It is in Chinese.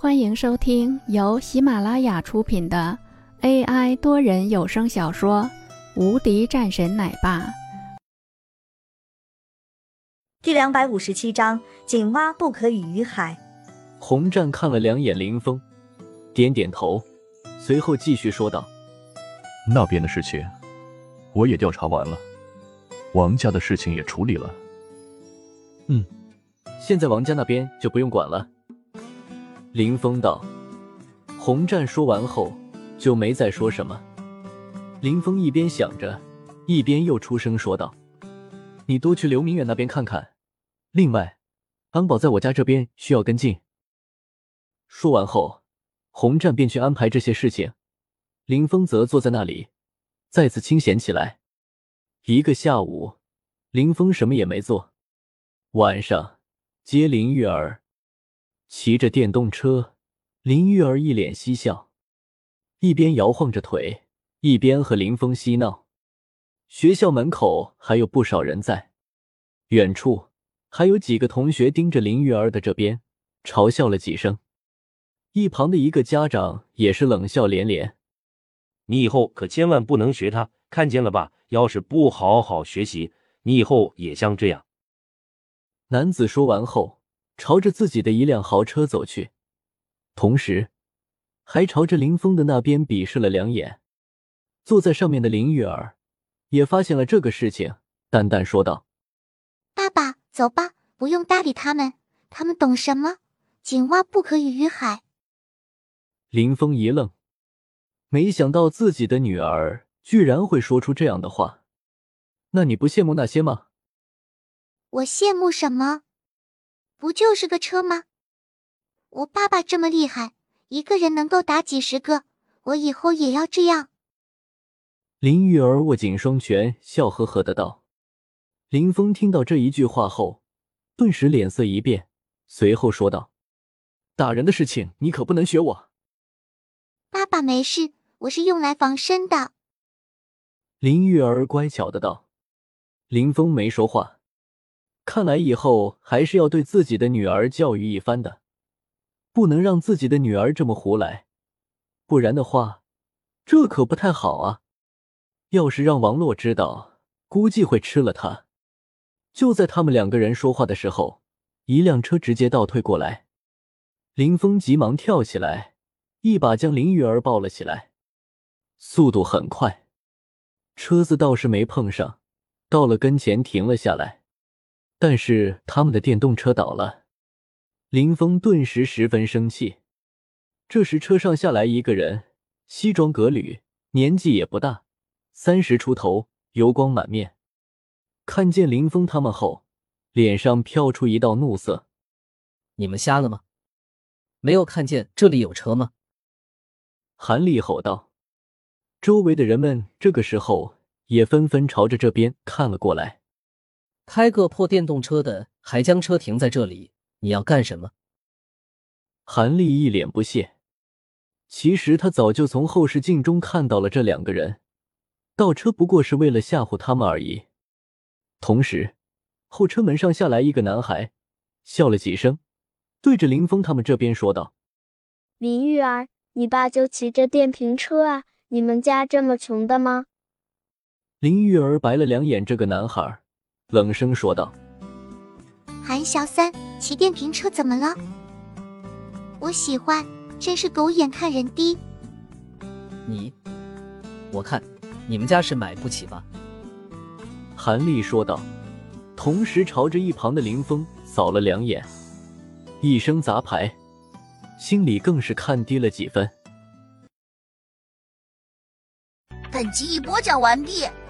欢迎收听由喜马拉雅出品的 AI 多人有声小说《无敌战神奶爸》第两百五十七章：井蛙不可语于海。洪战看了两眼林峰，点点头，随后继续说道：“那边的事情我也调查完了，王家的事情也处理了。嗯，现在王家那边就不用管了。”林峰道。洪战说完后就没再说什么。林峰一边想着，一边又出声说道：“你多去刘明远那边看看。另外，安保在我家这边需要跟进。”说完后，洪战便去安排这些事情。林峰则坐在那里，再次清闲起来。一个下午，林峰什么也没做。晚上接林玉儿。骑着电动车，林玉儿一脸嬉笑，一边摇晃着腿，一边和林峰嬉闹。学校门口还有不少人在，远处还有几个同学盯着林玉儿的这边，嘲笑了几声。一旁的一个家长也是冷笑连连：“你以后可千万不能学他，看见了吧？要是不好好学习，你以后也像这样。”男子说完后。朝着自己的一辆豪车走去，同时还朝着林峰的那边鄙视了两眼。坐在上面的林玉儿也发现了这个事情，淡淡说道：“爸爸，走吧，不用搭理他们，他们懂什么？井蛙不可语于海。”林峰一愣，没想到自己的女儿居然会说出这样的话。那你不羡慕那些吗？我羡慕什么？不就是个车吗？我爸爸这么厉害，一个人能够打几十个，我以后也要这样。林玉儿握紧双拳，笑呵呵的道。林峰听到这一句话后，顿时脸色一变，随后说道：“打人的事情你可不能学我。”爸爸没事，我是用来防身的。林玉儿乖巧的道。林峰没说话。看来以后还是要对自己的女儿教育一番的，不能让自己的女儿这么胡来，不然的话，这可不太好啊！要是让王洛知道，估计会吃了他。就在他们两个人说话的时候，一辆车直接倒退过来，林峰急忙跳起来，一把将林玉儿抱了起来，速度很快，车子倒是没碰上，到了跟前停了下来。但是他们的电动车倒了，林峰顿时十分生气。这时车上下来一个人，西装革履，年纪也不大，三十出头，油光满面。看见林峰他们后，脸上飘出一道怒色：“你们瞎了吗？没有看见这里有车吗？”韩立吼道。周围的人们这个时候也纷纷朝着这边看了过来。开个破电动车的，还将车停在这里，你要干什么？韩立一脸不屑。其实他早就从后视镜中看到了这两个人，倒车不过是为了吓唬他们而已。同时，后车门上下来一个男孩，笑了几声，对着林峰他们这边说道：“林玉儿，你爸就骑着电瓶车啊？你们家这么穷的吗？”林玉儿白了两眼这个男孩。冷声说道：“韩小三骑电瓶车怎么了？我喜欢，真是狗眼看人低。你，我看你们家是买不起吧？”韩立说道，同时朝着一旁的林峰扫了两眼，一声砸牌，心里更是看低了几分。本集已播讲完毕。